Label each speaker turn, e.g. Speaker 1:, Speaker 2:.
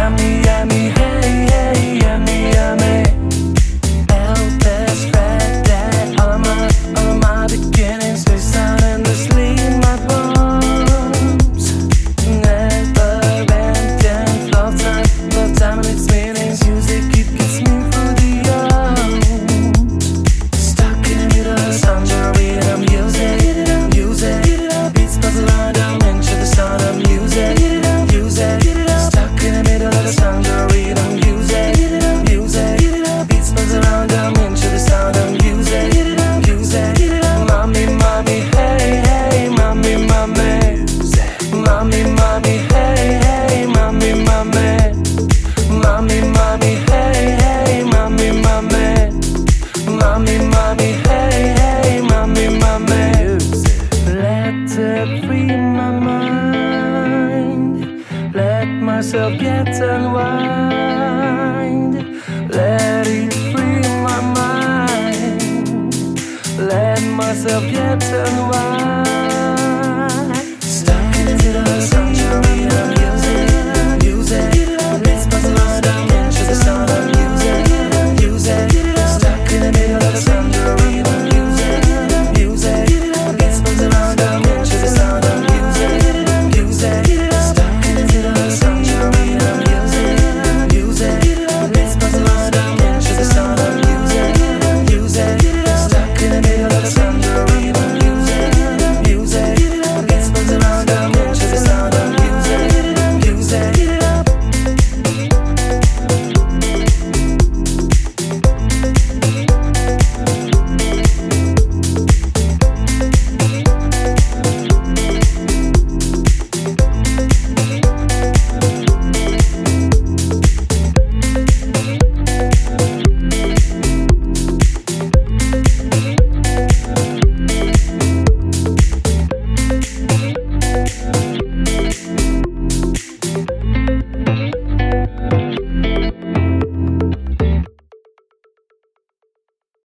Speaker 1: yummy, yummy. yourself get unwind. Let it free my mind. Let myself get unwind. Stuck in the sun,